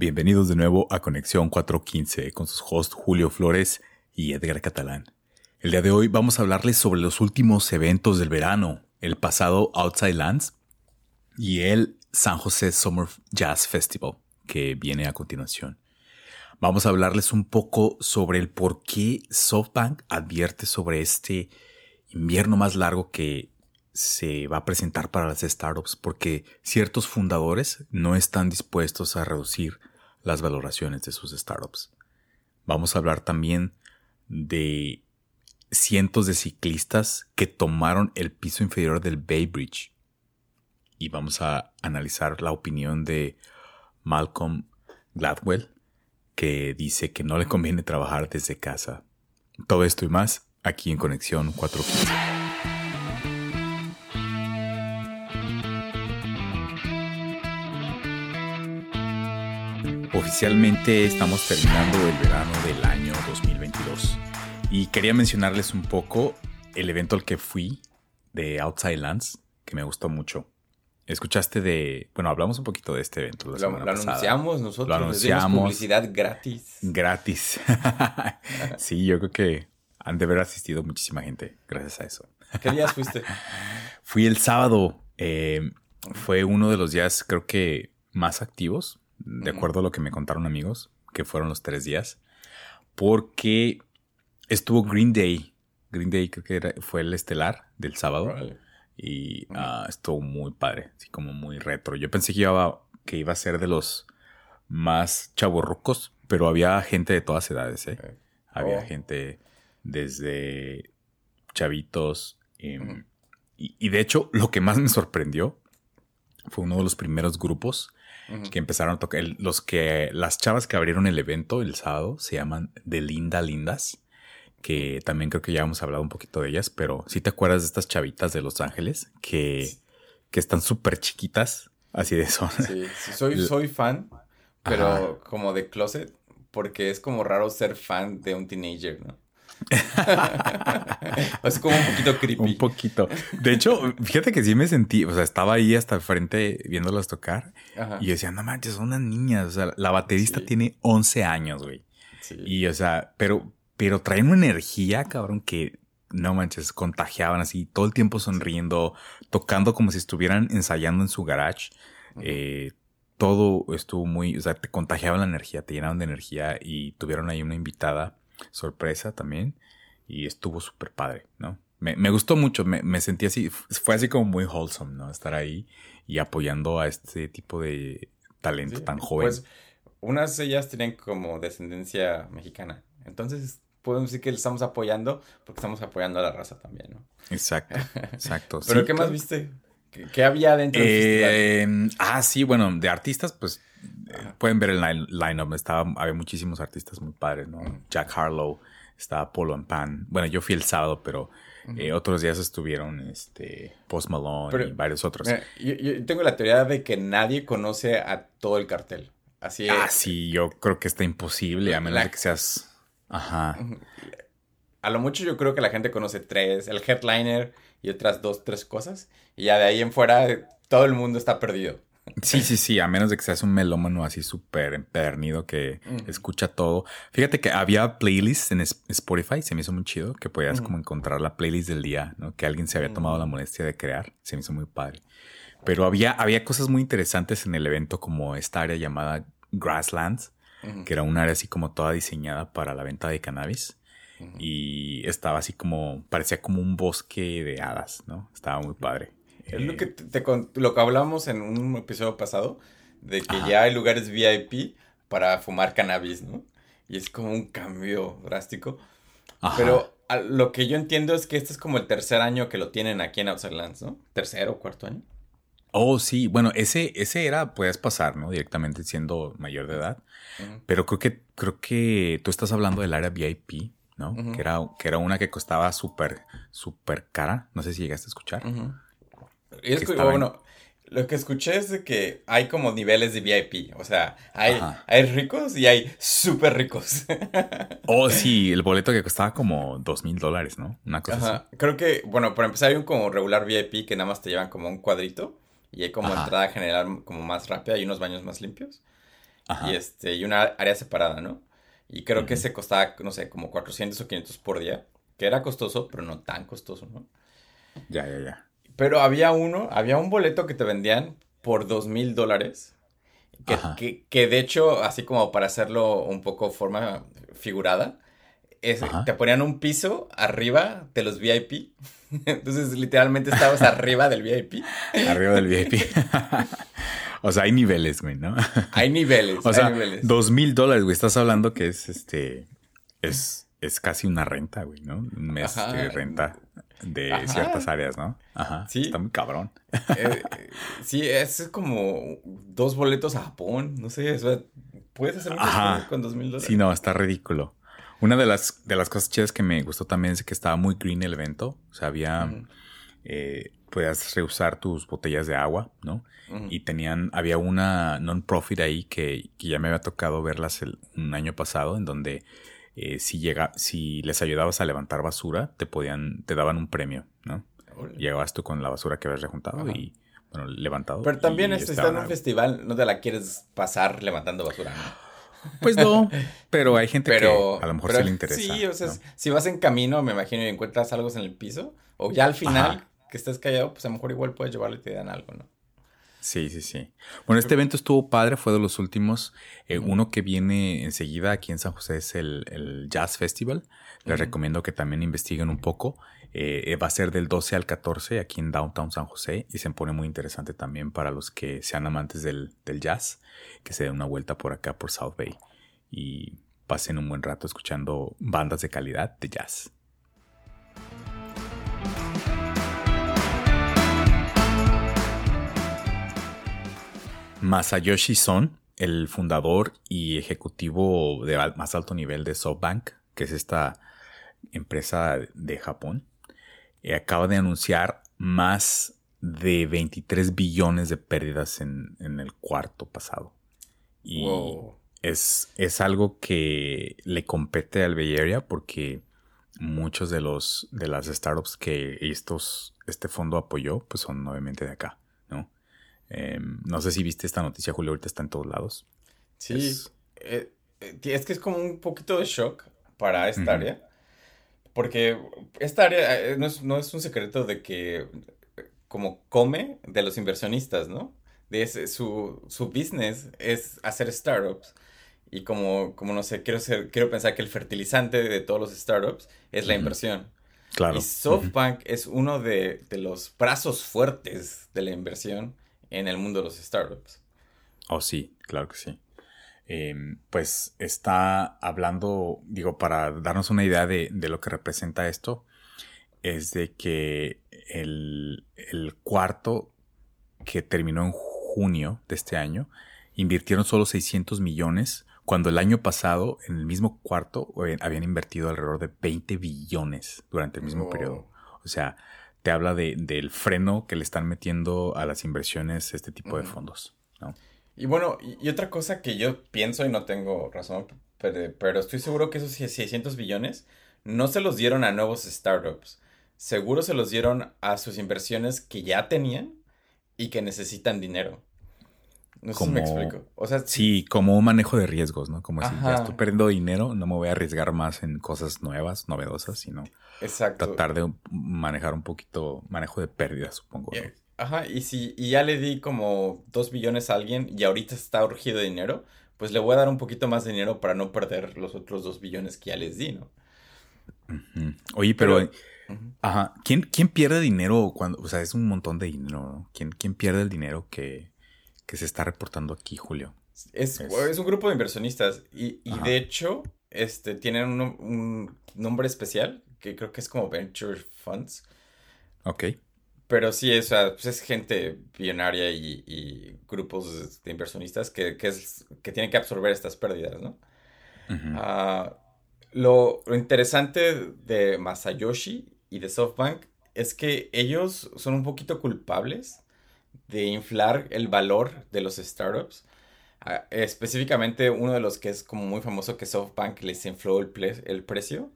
Bienvenidos de nuevo a Conexión 415 con sus hosts Julio Flores y Edgar Catalán. El día de hoy vamos a hablarles sobre los últimos eventos del verano, el pasado Outside Lands y el San José Summer Jazz Festival, que viene a continuación. Vamos a hablarles un poco sobre el por qué SoftBank advierte sobre este invierno más largo que se va a presentar para las startups porque ciertos fundadores no están dispuestos a reducir las valoraciones de sus startups. Vamos a hablar también de cientos de ciclistas que tomaron el piso inferior del Bay Bridge. Y vamos a analizar la opinión de Malcolm Gladwell, que dice que no le conviene trabajar desde casa. Todo esto y más aquí en Conexión 415. Oficialmente estamos terminando el verano del año 2022 y quería mencionarles un poco el evento al que fui de Outside Lands, que me gustó mucho. Escuchaste de, bueno, hablamos un poquito de este evento. La lo, lo anunciamos nosotros. Lo anunciamos. publicidad gratis. Gratis. sí, yo creo que han de haber asistido muchísima gente gracias a eso. ¿Qué días fuiste? Fui el sábado. Eh, fue uno de los días, creo que, más activos de acuerdo a lo que me contaron amigos, que fueron los tres días, porque estuvo Green Day. Green Day creo que fue el estelar del sábado. Y ah, estuvo muy padre, así como muy retro. Yo pensé que iba, que iba a ser de los más chavorrucos, pero había gente de todas edades, ¿eh? Había oh. gente desde chavitos. Em, y, y, de hecho, lo que más me sorprendió fue uno de los primeros grupos que empezaron a tocar. Los que, las chavas que abrieron el evento el sábado se llaman De Linda Lindas, que también creo que ya hemos hablado un poquito de ellas, pero si te acuerdas de estas chavitas de Los Ángeles que, que están súper chiquitas, así de eso. Sí, soy, soy fan, pero como de closet, porque es como raro ser fan de un teenager, ¿no? es como un poquito creepy. Un poquito. De hecho, fíjate que sí me sentí, o sea, estaba ahí hasta el frente viéndolas tocar y decía, no manches, son unas niñas. O sea, la baterista tiene 11 años, güey. Y, o sea, pero, pero traen una energía, cabrón, que no manches, contagiaban así, todo el tiempo sonriendo, tocando como si estuvieran ensayando en su garage. Eh, todo estuvo muy, o sea, te contagiaban la energía, te llenaban de energía y tuvieron ahí una invitada sorpresa también y estuvo súper padre, ¿no? Me, me, gustó mucho, me, me, sentí así, fue así como muy wholesome, ¿no? Estar ahí y apoyando a este tipo de talento tan joven. Pues unas de ellas tienen como descendencia mexicana, entonces podemos decir que le estamos apoyando porque estamos apoyando a la raza también, ¿no? Exacto, exacto. ¿Pero qué más viste? ¿Qué, había dentro del festival? Eh, ah, sí, bueno, de artistas, pues pueden ver el line-up. Estaba, había muchísimos artistas muy padres, ¿no? Jack Harlow, estaba Polo and Pan. Bueno, yo fui el sábado, pero eh, otros días estuvieron este, Post Malone y varios otros. yo, tengo la teoría de que nadie conoce a todo el cartel. Así Ah, sí, yo creo que está imposible, a menos de que seas. Ajá. A lo mucho yo creo que la gente conoce tres, el headliner y otras dos, tres cosas. Y ya de ahí en fuera todo el mundo está perdido. Sí, sí, sí, a menos de que seas un melómano así súper empedernido que escucha todo. Fíjate que había playlists en Spotify, se me hizo muy chido, que podías como encontrar la playlist del día, ¿no? Que alguien se había tomado la molestia de crear, se me hizo muy padre. Pero había, había cosas muy interesantes en el evento, como esta área llamada Grasslands, que era un área así como toda diseñada para la venta de cannabis. Y estaba así como, parecía como un bosque de hadas, ¿no? Estaba muy padre. Es lo que, te, lo que hablamos en un episodio pasado, de que ya hay lugares VIP para fumar cannabis, ¿no? Y es como un cambio drástico. Pero lo que yo entiendo es que este es como el tercer año que lo tienen aquí en Outside Lands, ¿no? Tercero o cuarto año. Oh, sí. Bueno, ese, ese era, puedes pasar, ¿no? Directamente siendo mayor de edad. Pero creo que, creo que tú estás hablando del área VIP, ¿no? que, era, que era una que costaba súper, súper cara. No sé si llegaste a escuchar. Es que, bueno, lo que escuché es de que hay como niveles de VIP. O sea, hay, hay ricos y hay súper ricos. oh, sí, el boleto que costaba como dos mil dólares, ¿no? Una cosa así. Creo que, bueno, para empezar hay un como regular VIP que nada más te llevan como un cuadrito. Y hay como entrada general como más rápida y unos baños más limpios. y, este, y una área separada, ¿no? Y creo que se costaba, no sé, como 400 o 500 por día, que era costoso, pero no tan costoso, ¿no? Ya, ya, ya. Pero había uno, había un boleto que te vendían por dos mil dólares. Que, que, de hecho, así como para hacerlo un poco forma figurada, te ponían un piso arriba de los VIP. Entonces, literalmente estabas arriba del VIP. Arriba del VIP. o sea, hay niveles, güey, ¿no? Hay niveles. O sea, dos mil dólares, güey. Estás hablando que es este. Es, es casi una renta, güey, ¿no? Un mes de renta de ciertas áreas, ¿no? Ajá. Sí. Está muy cabrón. Eh, sí, es como dos boletos a Japón. No sé, puedes hacer un con dos mil dólares. Sí, no, está ridículo. Una de las, de las cosas chidas que me gustó también es que estaba muy green el evento. O sea, había. Eh, podías reusar tus botellas de agua, ¿no? Y tenían. Había una non-profit ahí que, ya me había tocado verlas el, un año pasado, en donde eh, si llega, si les ayudabas a levantar basura, te podían, te daban un premio, ¿no? Llegabas tú con la basura que habías rejuntado y bueno, levantado. Pero también está en un festival, no te la quieres pasar levantando basura, ¿no? Pues no, pero hay gente que a lo mejor se le interesa. Sí, o sea, si vas en camino, me imagino, y encuentras algo en el piso, o ya al final que estés callado, pues a lo mejor igual puedes llevarle y te dan algo, ¿no? Sí, sí, sí. Bueno, este evento estuvo padre, fue de los últimos. Eh, uno que viene enseguida aquí en San José es el, Jazz Festival. Les recomiendo que también investiguen un poco. Eh, va a ser del 12 al 14 aquí en Downtown San José y se pone muy interesante también para los que sean amantes del, del jazz, que se den una vuelta por acá por South Bay y pasen un buen rato escuchando bandas de calidad de jazz. Masayoshi Son, el fundador y ejecutivo de más alto nivel de SoftBank, que es esta empresa de Japón, eh, acaba de anunciar más de 23 billones de pérdidas en, el cuarto pasado. Y es, es, algo que le compete al Bay Area porque muchos de los de las startups que estos, este fondo apoyó, pues son obviamente de acá. Em, no sé si viste esta noticia, Julio, ahorita está en todos lados. Sí, es, eh, eh, es que es como un poquito de shock para esta área, porque esta área eh, no es, no es, un secreto de que como come de los inversionistas, ¿no? De su, su business es hacer startups. Y como, como no sé, quiero, ser, quiero pensar que el fertilizante de todos los startups es la inversión. Claro. Y SoftBank es uno de, de, los brazos fuertes de la inversión en el mundo de los startups. Oh, sí, claro que sí. Em, pues está hablando, digo, para darnos una idea de, lo que representa esto, es de que el, cuarto que terminó en junio de este año, invirtieron solo 600 millones, cuando el año pasado, en el mismo cuarto, eh, habían invertido alrededor de 20 billones durante el mismo periodo. O sea, te habla de, del freno que le están metiendo a las inversiones este tipo de fondos. ¿no? Y bueno, y, otra cosa que yo pienso y no tengo razón, pero, estoy seguro que esos 600 billones no se los dieron a nuevos startups. Seguro se los dieron a sus inversiones que ya tenían y que necesitan dinero. No sé si me explico. O sea, sí, como un manejo de riesgos, ¿no? Como si ya estoy perdiendo dinero, no me voy a arriesgar más en cosas nuevas, novedosas, sino tratar de manejar un poquito, manejo de pérdidas, supongo. Eh, ajá, y si y ya le di como dos billones a alguien y ahorita está urgido de dinero, pues le voy a dar un poquito más de dinero para no perder los otros dos billones que ya les di, ¿no? Oye, pero, ajá, ¿quién, ¿quién pierde dinero cuando, o sea, es un montón de dinero, ¿no? ¿Quién, quién pierde el dinero que que se está reportando aquí, Julio. Es, es... un grupo de inversionistas y, y de hecho este, tienen un, nombre especial que creo que es como Venture Funds. Ok. Pero sí, o sea, pues es gente billonaria y, y grupos de inversionistas que, que, es, que tienen que absorber estas pérdidas, ¿no? Ah, lo, lo, interesante de Masayoshi y de SoftBank es que ellos son un poquito culpables de inflar el valor de los startups. Ah, específicamente uno de los que es como muy famoso que SoftBank les infló el, el precio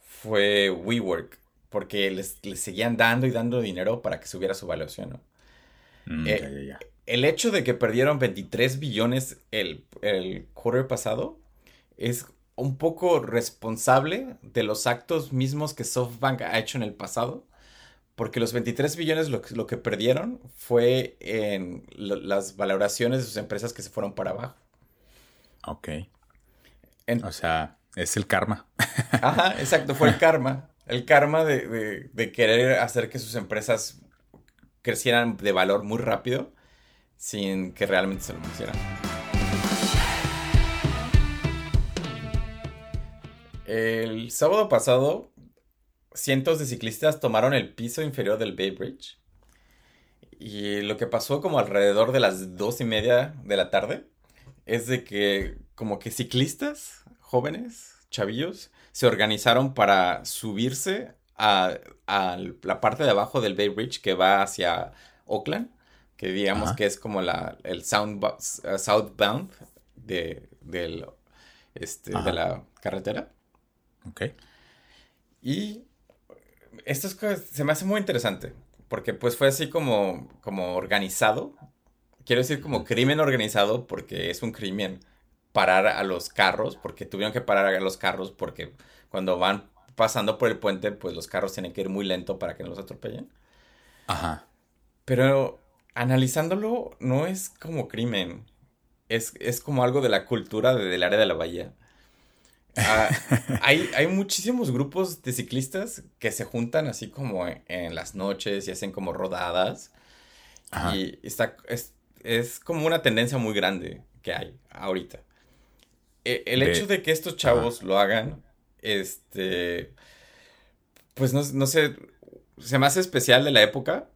fue WeWork, porque les, seguían dando y dando dinero para que subiera su valuación, mm, eh, el hecho de que perdieron 23 billones el, el quarter pasado es un poco responsable de los actos mismos que SoftBank ha hecho en el pasado. Porque los 23 billones lo, lo que perdieron fue en las valoraciones de sus empresas que se fueron para abajo. Ok. o sea, es el karma. Ajá, exacto, fue el karma. El karma de, de querer hacer que sus empresas crecieran de valor muy rápido sin que realmente se lo hicieran. El sábado pasado, cientos de ciclistas tomaron el piso inferior del Bay Bridge. Y lo que pasó como alrededor de las dos y media de la tarde es de que como que ciclistas jóvenes, chavillos, se organizaron para subirse a, la parte de abajo del Bay Bridge que va hacia Oakland que digamos que es como la, el sound, uh, southbound de, del, este, de la carretera. Ok. Y esto se me hace muy interesante, porque pues fue así como, como organizado. Quiero decir como crimen organizado, porque es un crimen parar a los carros, porque tuvieron que parar a los carros, porque cuando van pasando por el puente, pues los carros tienen que ir muy lento para que no los atropellen. Ajá. Pero analizándolo, no es como crimen. Es, como algo de la cultura del área de la bahía. Ah, hay, hay, muchísimos grupos de ciclistas que se juntan así como en, las noches y hacen como rodadas. Y está, es, como una tendencia muy grande que hay ahorita. E, el, hecho de que estos chavos lo hagan, este, pues no, no sé, se me hace especial de la época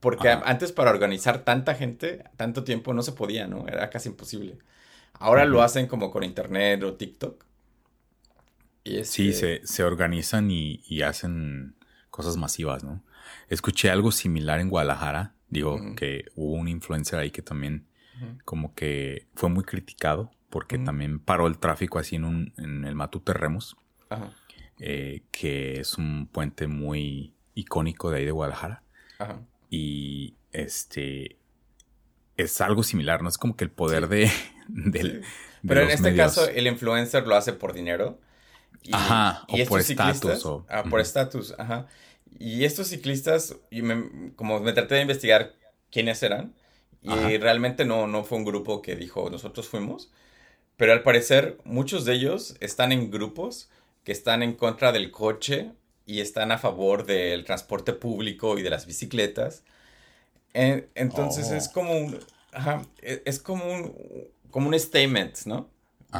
porque antes para organizar tanta gente, tanto tiempo, no se podía, ¿no? Era casi imposible. Ahora lo hacen como con internet o TikTok. Y Sí, se, se organizan y, hacen cosas masivas, ¿no? Escuché algo similar en Guadalajara. Digo que hubo un influencer ahí que también como que fue muy criticado porque también paró el tráfico así en, un, en el Matute Remos, eh, que es un puente muy icónico de ahí de Guadalajara. Y este es algo similar, ¿no? Es como que el poder de, del. Pero en este caso, el influencer lo hace por dinero. Ajá, o por estatus. Ah, por estatus, ajá. Y estos ciclistas, y como me traté de investigar quiénes eran, y realmente no, no fue un grupo que dijo, nosotros fuimos, pero al parecer muchos de ellos están en grupos que están en contra del coche y están a favor del transporte público y de las bicicletas. entonces es oh. como un, e, es como un, como un statement, ¿no?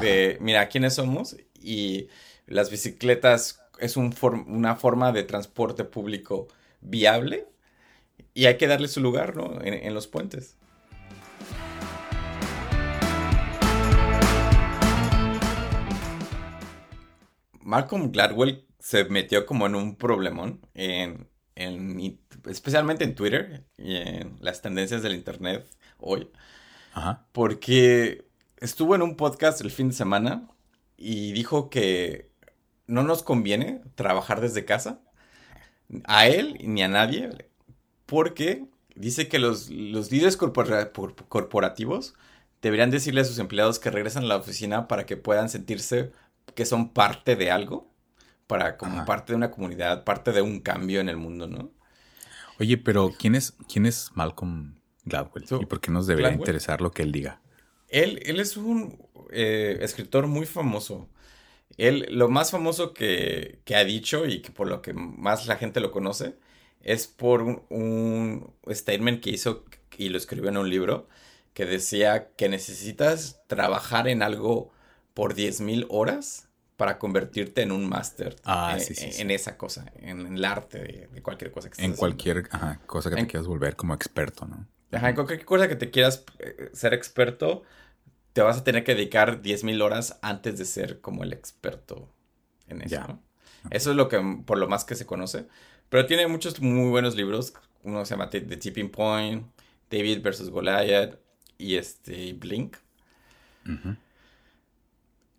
De, mira, ¿quiénes somos? Y las bicicletas es un una forma de transporte público viable y hay que darle su lugar, ¿no? En, en los puentes. Malcolm Gladwell se metió como en un problemón, en, en, especialmente en Twitter y en las tendencias del Internet hoy. Ajá. Porque estuvo en un podcast el fin de semana y dijo que no nos conviene trabajar desde casa, a él ni a nadie, porque dice que los, los líderes corporativos deberían decirle a sus empleados que regresan a la oficina para que puedan sentirse que son parte de algo para como parte de una comunidad, parte de un cambio en el mundo, ¿no? Oye, pero ¿quién es, quién es Malcolm Gladwell? ¿Y por qué nos debería interesar lo que él diga? Él, él es un eh, escritor muy famoso. Él, lo más famoso que, ha dicho y que por lo que más la gente lo conoce es por un, un statement que hizo y lo escribió en un libro que decía que necesitas trabajar en algo por 10.000 horas para convertirte en un máster ah, en, esa cosa, en, el arte de, cualquier cosa que estés En cualquier cosa que te quieras volver como experto, ¿no? Ajá, en cualquier cosa que te quieras eh, ser experto, te vas a tener que dedicar 10.000 horas antes de ser como el experto en eso. Eso es lo que, por lo más que se conoce. Pero tiene muchos muy buenos libros. Uno se llama The Tipping Point, David versus Goliath y este Blink.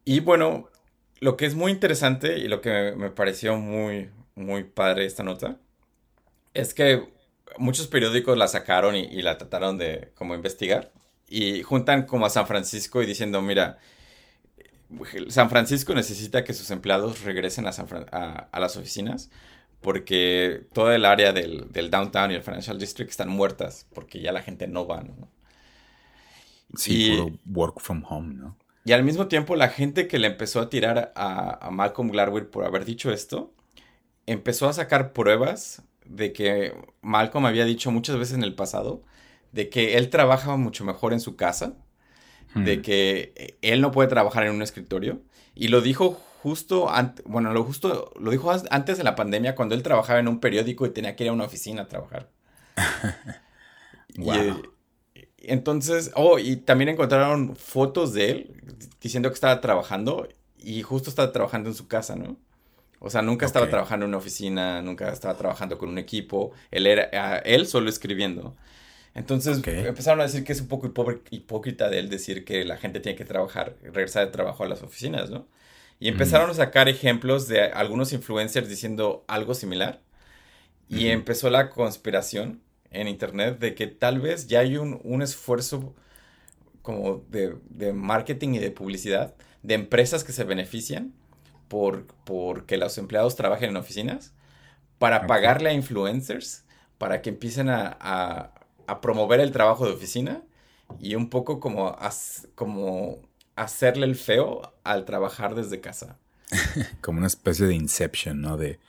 Y bueno, lo que es muy interesante y lo que me pareció muy, muy padre esta nota es que muchos periódicos la sacaron y, la trataron de como investigar. Y juntan como a San Francisco y diciendo, mira, San Francisco necesita que sus empleados regresen a, a, las oficinas porque toda el área del, downtown y el Financial District están muertas porque ya la gente no va, ¿no? Sí, puro work from home, ¿no? Y al mismo tiempo la gente que le empezó a tirar a, a Malcolm Gladwell por haber dicho esto, empezó a sacar pruebas de que Malcolm había dicho muchas veces en el pasado de que él trabajaba mucho mejor en su casa, de que él no puede trabajar en un escritorio y lo dijo justo antes, bueno, lo justo lo dijo antes de la pandemia cuando él trabajaba en un periódico y tenía que ir a una oficina a trabajar. wow. entonces, oh, y también encontraron fotos de él diciendo que estaba trabajando y justo estaba trabajando en su casa, ¿no? O sea, nunca estaba trabajando en una oficina, nunca estaba trabajando con un equipo. Él era ah, él solo escribiendo. Entonces empezaron a decir que es un poco hipócrita de él decir que la gente tiene que trabajar, regresar de trabajo a las oficinas, ¿no? Y empezaron a sacar ejemplos de algunos influencers diciendo algo similar. Y empezó la conspiración en internet de que tal vez ya hay un, un esfuerzo como de, de marketing y de publicidad de empresas que se benefician por, que los empleados trabajen en oficinas, para pagarle a influencers, para que empiecen a, promover el trabajo de oficina y un poco como, como hacerle el feo al trabajar desde casa. como una especie de inception, ¿no? De,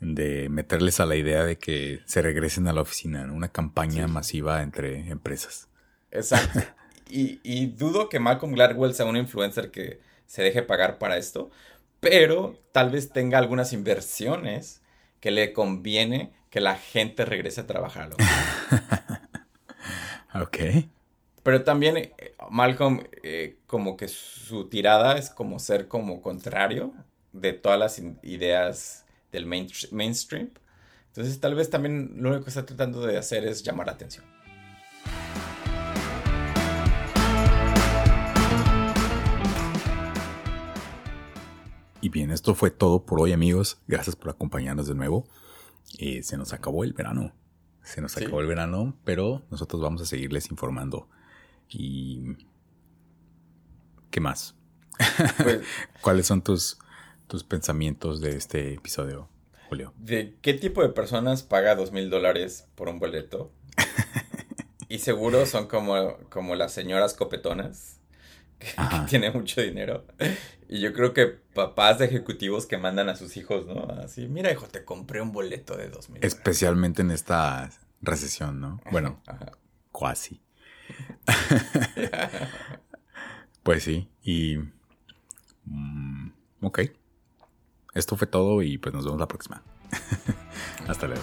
de meterles a la idea de que se regresen a la oficina, Una campaña masiva entre empresas. Exacto. y, y, dudo que Malcolm Gladwell sea un influencer que se deje pagar para esto, pero tal vez tenga algunas inversiones que le conviene que la gente regrese a trabajar. ok. Pero también eh, Malcolm, eh, como que su tirada es como ser como contrario de todas las ideas del mainstream. Entonces tal vez también lo único que está tratando de hacer es llamar la atención. Y bien, esto fue todo por hoy amigos. Gracias por acompañarnos de nuevo. Eh, se nos acabó el verano. Se nos acabó el verano, pero nosotros vamos a seguirles informando. Y... ¿Qué más? Pues ¿Cuáles son tus, tus pensamientos de este episodio, Julio? ¿De qué tipo de personas paga dos mil dólares por un boleto? y seguro son como, como las señoras copetonas que, tiene mucho dinero. Y yo creo que papás de ejecutivos que mandan a sus hijos, ¿no? Así, mira, hijo, te compré un boleto de dos mil. Especialmente en esta recesión, ¿no? Bueno, cuasi. pues sí, y... Mm, ok. Esto fue todo y pues nos vemos la próxima. Hasta luego.